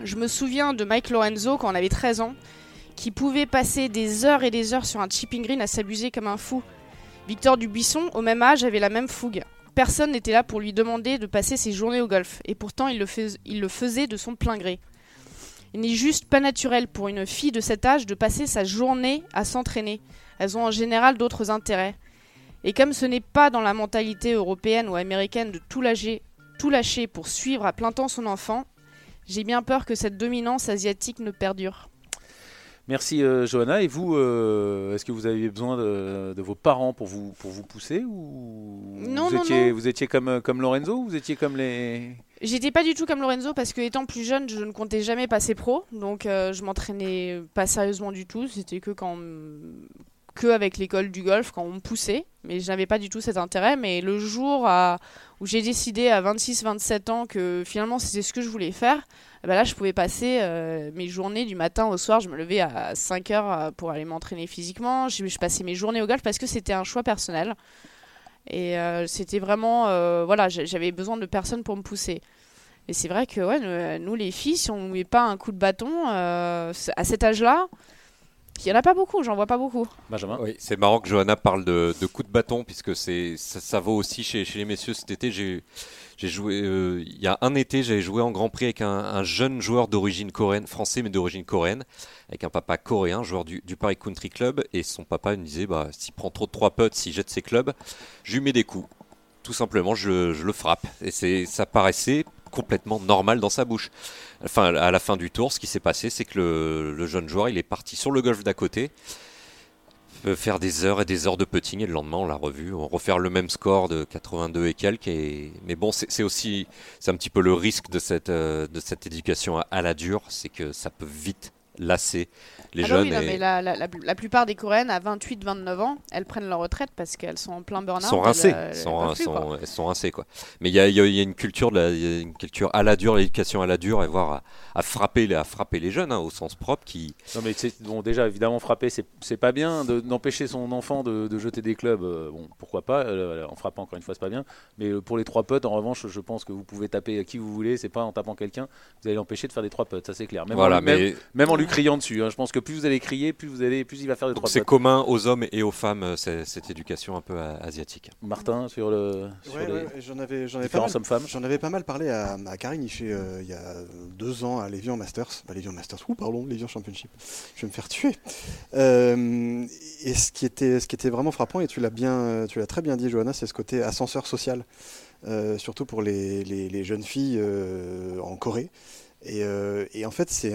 Je me souviens de Mike Lorenzo quand on avait 13 ans, qui pouvait passer des heures et des heures sur un chipping green à s'abuser comme un fou Victor Dubuisson, au même âge, avait la même fougue. Personne n'était là pour lui demander de passer ses journées au golf, et pourtant il le, faisait de son plein gré. Il n'est juste pas naturel pour une fille de cet âge de passer sa journée à s'entraîner. Elles ont en général d'autres intérêts. Et comme ce n'est pas dans la mentalité européenne ou américaine de tout lâcher pour suivre à plein temps son enfant, j'ai bien peur que cette dominance asiatique ne perdure. Merci euh, Johanna. Et vous, euh, est-ce que vous aviez besoin de, vos parents pour vous, pour vous pousser ou non, vous, non, étiez, non. vous étiez comme, comme Lorenzo ou vous étiez comme les... J'étais pas du tout comme Lorenzo parce que étant plus jeune, je ne comptais jamais passer pro. Donc euh, je m'entraînais pas sérieusement du tout. C'était que quand que avec l'école du golf quand on me poussait, mais je n'avais pas du tout cet intérêt. Mais le jour où j'ai décidé à 26-27 ans que finalement c'était ce que je voulais faire, eh ben là je pouvais passer euh, mes journées du matin au soir. Je me levais à 5 heures euh, pour aller m'entraîner physiquement. Je, passais mes journées au golf parce que c'était un choix personnel. Et c'était vraiment, voilà, j'avais besoin de personne pour me pousser. Et c'est vrai que ouais, nous, les filles, si on ne met pas un coup de bâton à cet âge-là, il n'y en a pas beaucoup, j'en vois pas beaucoup. Benjamin Oui, c'est marrant que Johanna parle de, de coups de bâton, puisque c'est ça, ça, vaut aussi chez, chez les messieurs cet été. J'ai j'ai joué, euh, il y a un été, j'avais joué en Grand Prix avec un, jeune joueur d'origine coréenne, français mais d'origine coréenne, avec un papa coréen, joueur du, Paris Country Club, et son papa me disait, bah, s'il prend trop de trois putts, s'il jette ses clubs, je lui mets des coups. Tout simplement, je, je le frappe. Et c'est, ça paraissait complètement normal dans sa bouche. Enfin, à la fin du tour, ce qui s'est passé, c'est que le, jeune joueur, il est parti sur le golf d'à côté faire des heures et des heures de putting et le lendemain on l'a revu, on refaire le même score de 82 et quelques. Et... Mais bon, c'est aussi c'est un petit peu le risque de cette, euh, de cette éducation à la dure, c'est que ça peut vite lasser les ah bah jeunes. Oui, mais la, la, la, plupart des Coréennes à 28-29 ans, elles prennent leur retraite parce qu'elles sont en plein burn-out. Sont rincées, elles, sont, sont, elles sont rincées quoi. Mais il y a, y a, une culture de la, y a une culture à la dure, l'éducation à la dure, et voir à, frapper, à frapper les jeunes hein, au sens propre qui. Non mais bon déjà évidemment frapper c'est pas bien d'empêcher son enfant de, de, jeter des clubs. Euh, bon pourquoi pas euh, en frappant encore une fois c'est pas bien. Mais euh, pour les trois potes en revanche je pense que vous pouvez taper qui vous voulez c'est pas en tapant quelqu'un vous allez l'empêcher de faire des trois potes ça c'est clair. Même, voilà, en, mais... même, en lui criant dessus. Hein. je pense que plus vous allez crier plus vous allez plus il va faire des trois. C'est commun aux hommes et aux femmes cette éducation un peu asiatique. Martin sur le. j'en avais j'en avais pas mal, J'en avais pas mal parlé à, à Karine il y a deux ans à Lévian Masters, bah, Masters, ou pardon, Lévian Championship. Je vais me faire tuer. Euh, et ce qui était, ce qui était vraiment frappant, et tu l'as bien, tu l'as très bien dit, Johanna, c'est ce côté ascenseur social, euh, surtout pour les, les, jeunes filles euh, en Corée. Et, et, en fait, c'est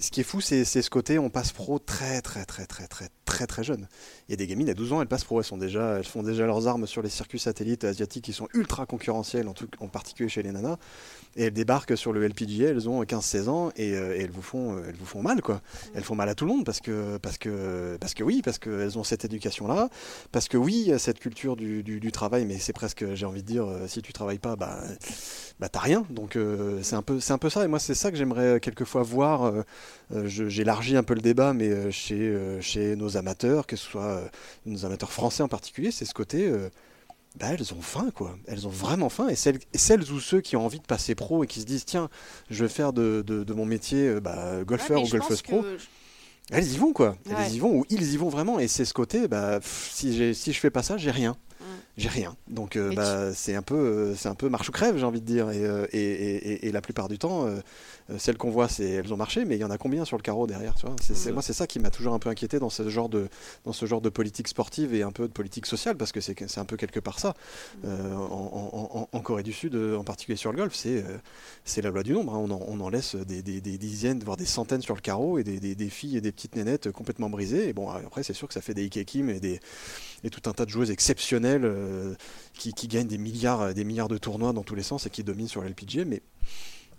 ce qui est fou, c'est ce côté, on passe pro très très très très très très très jeune. Il y a des gamines à 12 ans, elles passent pro, elles, sont déjà, elles font déjà leurs armes sur les circuits satellites asiatiques qui sont ultra concurrentiels, en, tout, en particulier chez les nanas et elles débarquent sur le LPGA, elles ont 15-16 ans euh, et, elles, vous font, euh, elles vous font mal, quoi. Elles font mal à tout le monde parce que, parce que, parce que oui, parce qu'elles ont cette éducation-là, parce que oui, cette culture du, travail, mais c'est presque, j'ai envie de dire, euh, si tu travailles pas, bah, bah t'as rien. Donc c'est un, peu, un peu ça. Et moi, c'est ça que j'aimerais quelquefois voir. J'élargis un peu le débat, mais chez, chez nos amateurs, que ce soit nos amateurs français en particulier, c'est ce côté bah, elles ont faim, quoi. Elles ont vraiment faim. Et celles, celles, ou ceux qui ont envie de passer pro et qui se disent, tiens, je vais faire de, de, mon métier euh, bah, golfeur ou golfeuse pro. Elles y vont, quoi. Elles y vont, ou ils y vont vraiment. Et c'est ce côté, bah, si, si je fais pas ça, j'ai rien j'ai rien. Donc euh, bah, c'est un peu euh, c'est un peu marche ou crève, j'ai envie de dire. Et, euh, et, et, la plupart du temps, celles qu'on voit, c'est elles ont marché, mais il y en a combien sur le carreau derrière tu vois? C'est, Moi, c'est ça qui m'a toujours un peu inquiété dans ce genre de dans ce genre de politique sportive et un peu de politique sociale, parce que c'est c'est un peu quelque part ça. En, en, Corée du Sud, en particulier sur le golf, c'est c'est la loi du nombre. Hein. On, en, on, en, laisse des, des, des, dizaines, voire des centaines sur le carreau et des, des, filles et des petites nénettes complètement brisées. Et bon, après, c'est sûr que ça fait des Ikekim et des et tout un tas de joueuses exceptionnelles euh, qui, gagnent des milliards, euh, des milliards de tournois dans tous les sens et qui dominent sur l'LPG, mais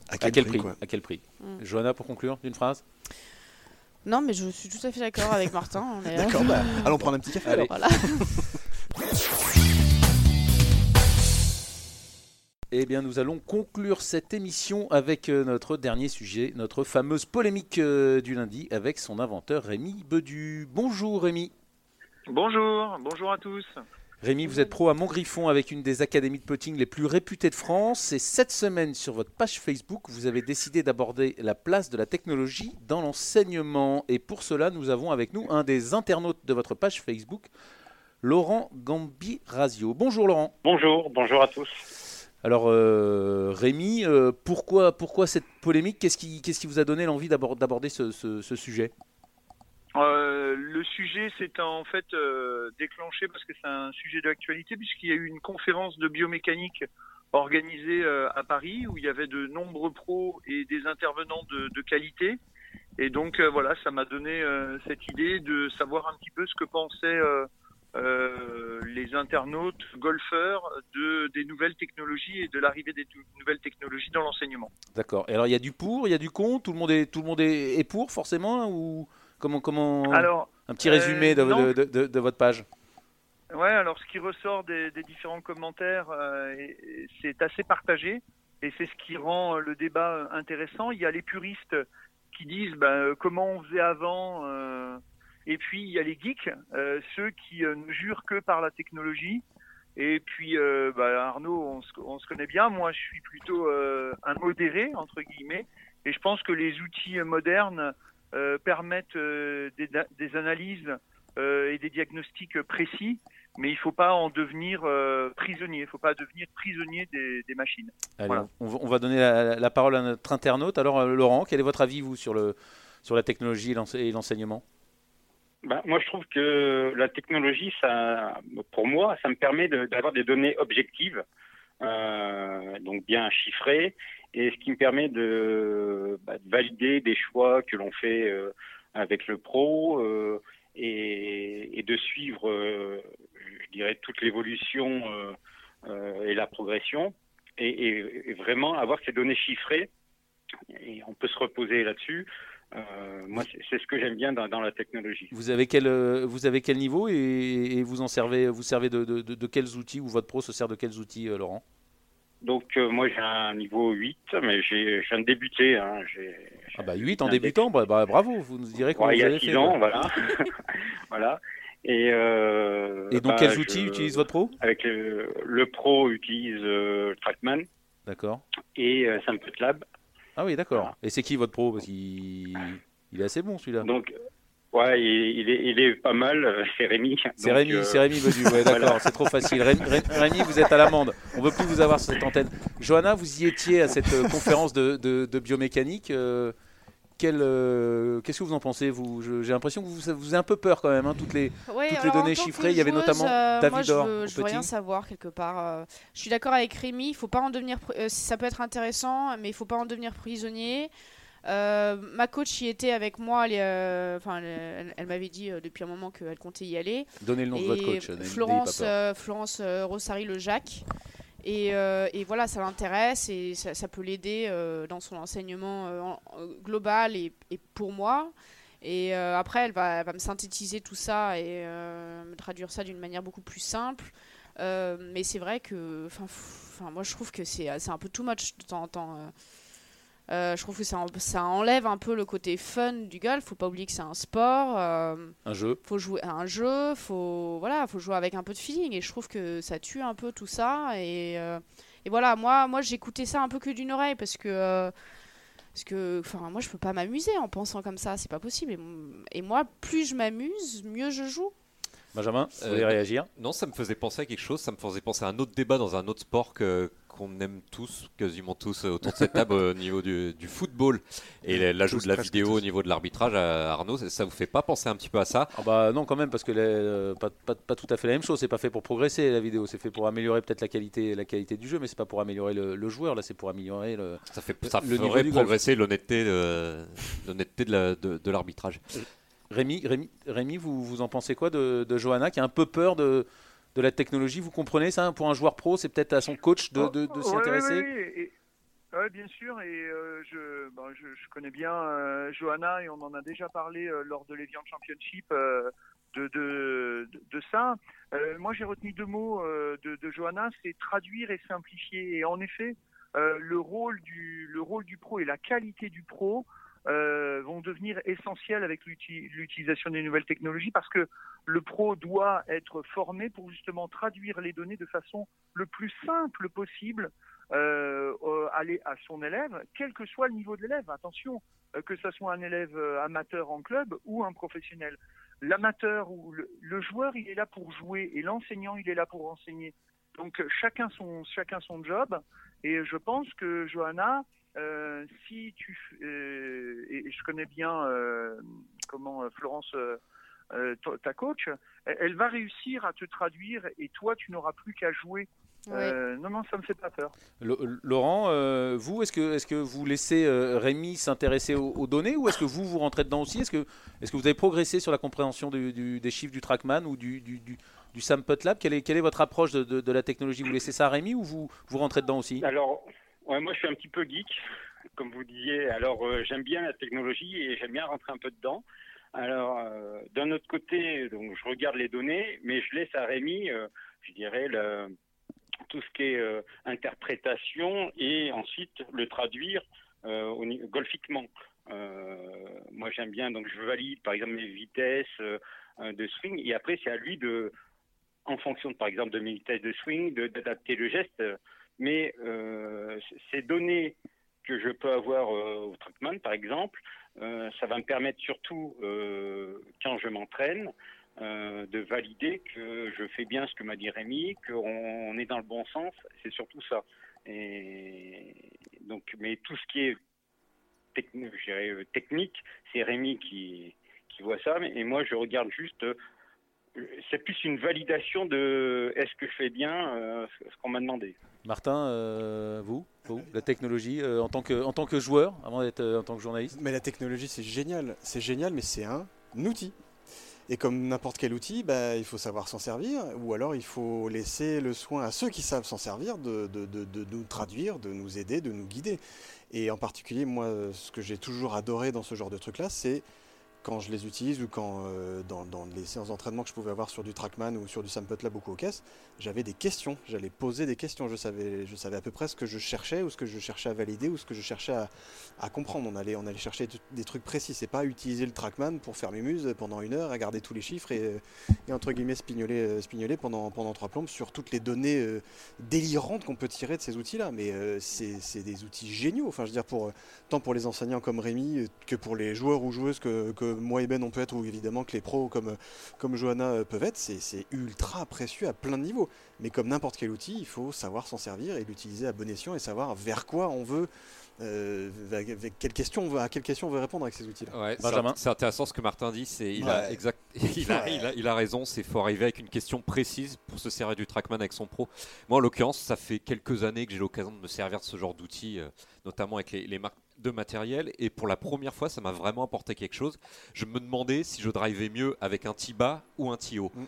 à quel, prix, À quel prix mm. Johanna, pour conclure, d'une phrase Non, mais je suis tout à fait d'accord avec Martin. D'accord, bah, allons prendre un petit café. Alors. Voilà. Eh bien, nous allons conclure cette émission avec euh, notre dernier sujet, notre fameuse polémique du lundi avec son inventeur Rémi Bedu. Bonjour Rémi. Bonjour, bonjour à tous. Rémi, vous êtes pro à Montgriffon avec une des académies de putting les plus réputées de France. Et cette semaine, sur votre page Facebook, vous avez décidé d'aborder la place de la technologie dans l'enseignement. Et pour cela, nous avons avec nous un des internautes de votre page Facebook, Laurent Gambi-Razio. Bonjour Laurent. Bonjour, bonjour à tous. Alors euh, Rémi, euh, pourquoi, pourquoi cette polémique? Qu'est-ce qui, qui, vous a donné l'envie d'aborder ce sujet? Euh, le sujet s'est en fait euh, déclenché parce que c'est un sujet d'actualité puisqu'il y a eu une conférence de biomécanique organisée euh, à Paris où il y avait de nombreux pros et des intervenants de, qualité. Et donc voilà, ça m'a donné cette idée de savoir un petit peu ce que pensaient les internautes, golfeurs, de, des nouvelles technologies et de l'arrivée des nouvelles technologies dans l'enseignement. D'accord. Et alors il y a du pour, il y a du contre, tout le monde est, tout le monde est pour forcément ou Comment, comment alors, un petit résumé de, euh, de, votre page Ouais, alors ce qui ressort des, différents commentaires, euh, c'est assez partagé et c'est ce qui rend le débat intéressant. Il y a les puristes qui disent ben, comment on faisait avant, Et puis il y a les geeks, ceux qui ne jurent que par la technologie. Et puis bah, Arnaud, on se, on se, connaît bien. Moi, je suis plutôt un modéré entre guillemets. Et je pense que les outils modernes permettent des, des, analyses et des diagnostics précis mais il ne faut pas en devenir euh, prisonnier. Il ne faut pas devenir prisonnier des, machines. on, va donner la, parole à notre internaute. Alors, euh, Laurent, quel est votre avis, vous, sur, le, sur la technologie et l'enseignement? Ben, moi, je trouve que la technologie, ça, pour moi, ça me permet d'avoir des données objectives, euh, donc bien chiffrées, et ce qui me permet de, bah, valider des choix que l'on fait avec le pro et, et, de suivre je dirais, toute l'évolution euh, euh, et la progression, et, vraiment avoir ces données chiffrées. Et on peut se reposer là-dessus. Euh, moi, c'est ce que j'aime bien dans, la technologie. Vous avez quel, vous avez quel niveau et, vous en servez, vous servez de, de, quels outils ou votre pro se sert de quels outils, Laurent? Donc moi j'ai un niveau 8, mais j'ai viens de débuter. Hein. ah bah 8 en débutant, bah, bah, bravo, vous nous direz quoi Il y a 6 ans, voilà. voilà. Et, euh, et donc, bah, quels outils utilise votre pro? Avec le, pro utilise euh, Trackman. D'accord. Et euh, Lab. Ah oui, d'accord. Et c'est qui votre pro? Parce qu'il il est assez bon celui-là. Donc, ouais, il, est, il est pas mal. Euh, c'est Rémi. C'est Rémi, euh, c'est Rémi. Ouais, d'accord, c'est trop facile. Rémi, vous êtes à l'amende. On veut plus vous avoir sur cette antenne. Johanna, vous y étiez à cette conférence de, de, de biomécanique. Euh, qu'est-ce que vous en pensez vous? J'ai l'impression que vous, vous avez un peu peur quand même, hein, toutes les, toutes les données chiffrées. Il y avait notamment euh, David moi, je veux, veux rien savoir quelque part. Euh. je suis d'accord avec Rémi. Il faut pas en devenir. ça peut être intéressant, mais il faut pas en devenir prisonnier. Ma coach y était avec moi. Elle, elle, m'avait dit depuis un moment qu'elle comptait y aller. Donnez le nom de votre coach. Florence, Florence Rossari Le Jacques. Euh, et, voilà, ça l'intéresse et ça, peut l'aider euh, dans son enseignement euh, global et, pour moi. Et après, elle va, me synthétiser tout ça et me traduire ça d'une manière beaucoup plus simple. mais c'est vrai que, enfin, moi je trouve que c'est un peu too much de temps en temps. Euh, je trouve que ça, ça, enlève un peu le côté fun du golf. Faut pas oublier que c'est un sport. Euh, un jeu. Faut jouer à un jeu. Faut voilà, faut jouer avec un peu de feeling. Et je trouve que ça tue un peu tout ça. Et, euh, et voilà, moi, moi, j'écoutais ça un peu que d'une oreille parce que parce que, enfin, moi, je peux pas m'amuser en pensant comme ça. C'est pas possible. Et, moi, plus je m'amuse, mieux je joue. Benjamin, vous voulez réagir? Non, ça me faisait penser à quelque chose. Ça me faisait penser à un autre débat dans un autre sport que qu'on aime tous, quasiment tous euh, autour de cette table au niveau du, football et l'ajout de la vidéo au niveau de l'arbitrage, Arnaud, ça vous fait pas penser un petit peu à ça? Ah bah non quand même parce que euh, pas, pas, tout à fait la même chose. C'est pas fait pour progresser la vidéo, c'est fait pour améliorer peut-être la qualité la qualité du jeu, mais c'est pas pour améliorer le, joueur. Là, c'est pour améliorer le. Ça fait ça ferait progresser l'honnêteté l'honnêteté de l'arbitrage. Rémi, Rémi, Rémi, vous, vous en pensez quoi de, de Johanna qui a un peu peur de, de la technologie? Vous comprenez ça? Pour un joueur pro, c'est peut-être à son coach de, de, s'y intéresser? oui, bien sûr, et euh, bah, je, je, connais bien euh, Johanna et on en a déjà parlé euh, lors de l'Evian Championship de, de, de, ça. moi, j'ai retenu deux mots de, de Johanna, c'est traduire et simplifier. Et en effet, le, rôle du, le rôle du pro et la qualité du pro euh, vont devenir essentiels avec l'utilisation des nouvelles technologies parce que le pro doit être formé pour justement traduire les données de façon le plus simple possible euh, à son élève, quel que soit le niveau de l'élève. Attention, euh, que ce soit un élève amateur en club ou un professionnel. L'amateur ou le, le, joueur, il est là pour jouer et l'enseignant, il est là pour enseigner. Donc chacun son, chacun son job. Et je pense que Johanna, euh, si tu euh, et je connais bien euh, comment Florence ta coach, elle va réussir à te traduire et toi tu n'auras plus qu'à jouer. non, non, ça me fait pas peur. Laurent, vous, est-ce que, est que vous laissez Rémi s'intéresser aux, données ou est-ce que vous, vous rentrez dedans aussi? Est-ce que, est que vous avez progressé sur la compréhension des chiffres du Trackman ou du, du, du, du Lab quelle est, quelle est votre approche de, de, la technologie? Vous laissez ça à Rémi ou vous, vous rentrez dedans aussi? Alors, Ouais, moi je suis un petit peu geek, comme vous disiez. Alors euh, j'aime bien la technologie et j'aime bien rentrer un peu dedans. Alors euh, d'un autre côté, donc je regarde les données, mais je laisse à Rémi, euh, je dirais le, tout ce qui est interprétation et ensuite le traduire golfiquement. moi, j'aime bien, donc je valide par exemple mes vitesses de swing, et après, c'est à lui de, en fonction, par exemple, de mes vitesses de swing, d'adapter le geste. Mais ces données que je peux avoir au Trackman, par exemple, ça va me permettre surtout, quand je m'entraîne, euh, de valider que je fais bien ce que m'a dit Rémi, qu'on est dans le bon sens. C'est surtout ça. Et donc, mais tout ce qui est euh, technique, c'est Rémi qui, qui voit ça. Et moi, je regarde juste. Euh, c'est plus une validation de est-ce que je fais bien ce qu'on m'a demandé. Martin, vous, vous, la technologie en tant que en tant que joueur, avant d'être en tant que journaliste. Mais la technologie, c'est génial, c'est génial, mais c'est un outil. Et comme n'importe quel outil, bah, il faut savoir s'en servir, ou alors il faut laisser le soin à ceux qui savent s'en servir de, de, de, nous traduire, de nous aider, de nous guider. Et en particulier, moi, ce que j'ai toujours adoré dans ce genre de truc-là, c'est quand je les utilise ou quand euh, dans, les séances d'entraînement que je pouvais avoir sur du Trackman ou sur du Lab ou caisse, j'avais des questions. J'allais poser des questions. Je savais, je savais à peu près ce que je cherchais ou ce que je cherchais à valider ou ce que je cherchais à, comprendre. On allait, on allait chercher des trucs précis. C'est pas utiliser le Trackman pour faire mes muses pendant une heure, regarder tous les chiffres et, entre guillemets spignoler, euh, spignoler pendant, pendant trois plombes sur toutes les données euh, délirantes qu'on peut tirer de ces outils-là. Mais c'est des outils géniaux. Enfin, je veux dire, pour, tant pour les enseignants comme Rémi que pour les joueurs ou joueuses que moi et Ben on peut être, ou évidemment que les pros comme, comme Johanna euh, peuvent être, c'est ultra précieux à plein de niveaux. Mais comme n'importe quel outil, il faut savoir s'en servir et l'utiliser à bon escient et savoir vers quoi on veut euh, avec quelle question on veut, à quelle question on veut répondre avec ces outils-là. c'est intéressant ce que Martin dit. C'est il, a exact, il, a, il, a, raison. C'est faut arriver avec une question précise pour se servir du TrackMan avec son pro. Moi, en l'occurrence, ça fait quelques années que j'ai l'occasion de me servir de ce genre d'outils, euh, notamment avec les, les marques de matériel et pour la première fois ça m'a vraiment apporté quelque chose. Je me demandais si je drivais mieux avec un Tiba ou un Tio. Mm.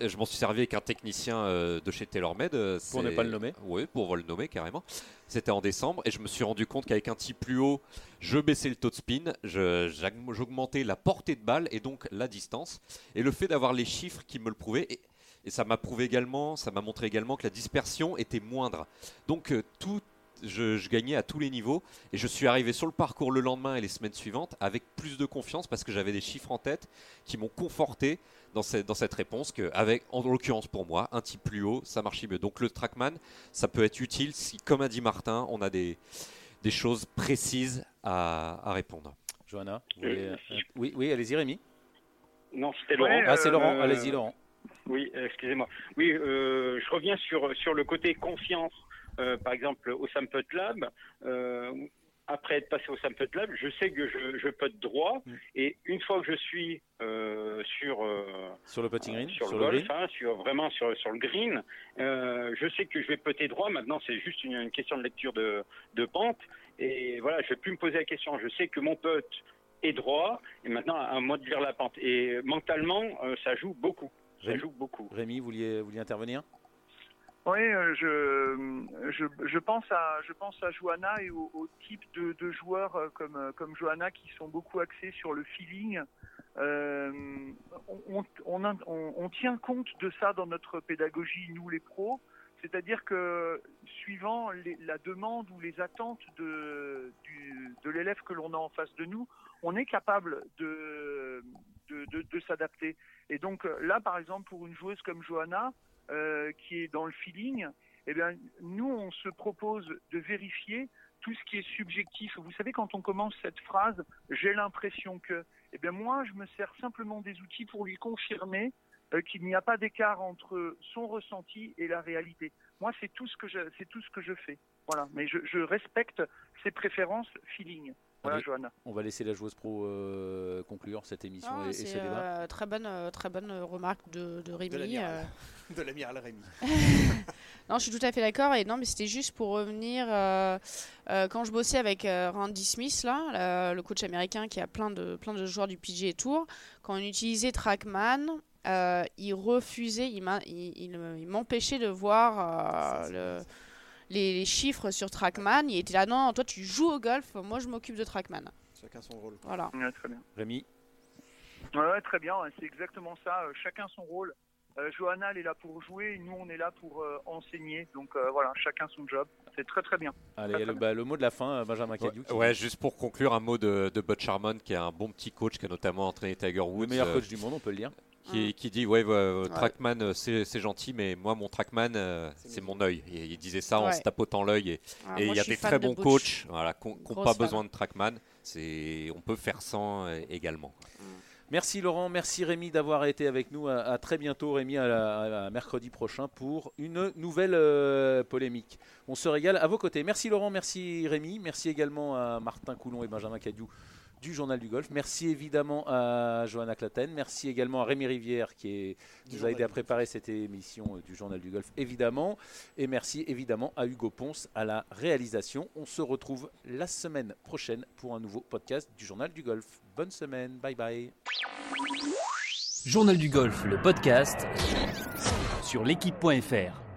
Je m'en suis servi avec un technicien euh, de chez TaylorMade. Euh, pour ne pas le nommer Oui, pour le nommer carrément. C'était en décembre et je me suis rendu compte qu'avec un T plus haut, je baissais le taux de spin, j'augmentais la portée de balle et donc la distance. Et le fait d'avoir les chiffres qui me le prouvaient, et, ça m'a prouvé également, ça m'a montré également que la dispersion était moindre. Donc euh, tout je, gagnais à tous les niveaux et je suis arrivé sur le parcours le lendemain et les semaines suivantes avec plus de confiance parce que j'avais des chiffres en tête qui m'ont conforté dans cette, dans cette réponse que avec en l'occurrence pour moi un type plus haut ça marchait mieux. Donc le trackman ça peut être utile si comme a dit Martin on a des, des choses précises à, à répondre. Johanna euh, oui, oui allez-y Rémi. Non c'était Laurent. Ah c'est Laurent. euh, allez-y Laurent. oui excusez-moi. Oui euh, je reviens sur, sur le côté confiance. euh, par exemple au Sample Lab, euh, après être passé au Sample Lab, je sais que je, je peux droit. Mm. Et une fois que je suis euh, sur sur le putting green, sur, le golf, hein, sur vraiment sur sur le green, je sais que je vais putter droit. Maintenant, c'est juste une, question de lecture de, de pente. Et voilà, je vais plus me poser la question. Je sais que mon putt est droit. Et maintenant, à moi de lire la pente. Et mentalement, ça joue beaucoup. Ça joue beaucoup. Rémi, vous vouliez, vous vouliez intervenir? Oui, euh, je, je, je, pense à je pense à Johanna et au, type de, de, joueurs euh, comme euh, comme Johanna qui sont beaucoup axés sur le feeling. On, on, on, tient compte de ça dans notre pédagogie, nous les pros. C'est-à-dire que suivant la demande ou les attentes de, du, de l'élève que l'on a en face de nous, on est capable de, de, de s'adapter. Et donc là, par exemple, pour une joueuse comme Johanna, euh, qui est dans le feeling, eh bien, nous, on se propose de vérifier tout ce qui est subjectif. Vous savez, quand on commence cette phrase, j'ai l'impression que, eh bien, moi, je me sers simplement des outils pour lui confirmer euh, qu'il n'y a pas d'écart entre son ressenti et la réalité. Moi, c'est tout ce que je, c'est tout ce que je fais. Voilà. Mais je, je respecte ses préférences feeling. On va laisser la joueuse pro euh, conclure cette émission et, ce débat. Euh, très bonne, euh, très bonne remarque de, de Rémi. De l'amiral Rémi. non, je suis tout à fait d'accord. Et non, mais c'était juste pour revenir quand je bossais avec Randy Smith, là, le coach américain qui a plein de, plein de joueurs du PGA Tour. Quand on utilisait Trackman, il refusait, il m'empêchait de voir le les, chiffres sur Trackman. Il était là, non, toi tu joues au golf, moi je m'occupe de Trackman. Chacun son rôle. Voilà. très bien. Rémi ouais, très bien, c'est exactement ça. Euh, chacun son rôle. Euh, Johanna, elle est là pour jouer, et nous, on est là pour euh, enseigner. Donc euh, voilà, chacun son job. C'est très très bien. Allez, le, bah, le, mot de la fin, Benjamin Cadieu. Ouais, juste pour conclure, un mot de, de Bud Charmon, qui est un bon petit coach, qui a notamment entraîné Tiger Woods. Le meilleur coach du monde, on peut le dire. Qui, qui, dit ouais, Trackman c'est gentil mais moi mon Trackman c'est mon œil. Il, disait ça en se tapotant l'œil. Et Ah, il y a des très de bons Butch. coachs voilà, qui n'ont pas fan. besoin de Trackman. C'est on peut faire sans euh, également Merci Laurent, merci Rémi d'avoir été avec nous. À, à très bientôt Rémi, à, la- à mercredi prochain pour une nouvelle euh, polémique. On se régale à vos côtés. Merci Laurent, merci Rémi, merci également à Martin Coulon et Benjamin Cadieu du Journal du Golf. Merci évidemment à Johanna Claten. Merci également à Rémi Rivière qui est- nous a aidé à préparer cette émission euh, du Journal du Golf, évidemment. Et merci évidemment à Hugo Ponce à la réalisation. On se retrouve la semaine prochaine pour un nouveau podcast du Journal du Golf. Bonne semaine, bye bye. Journal du golf, le podcast sur l'équipe.fr.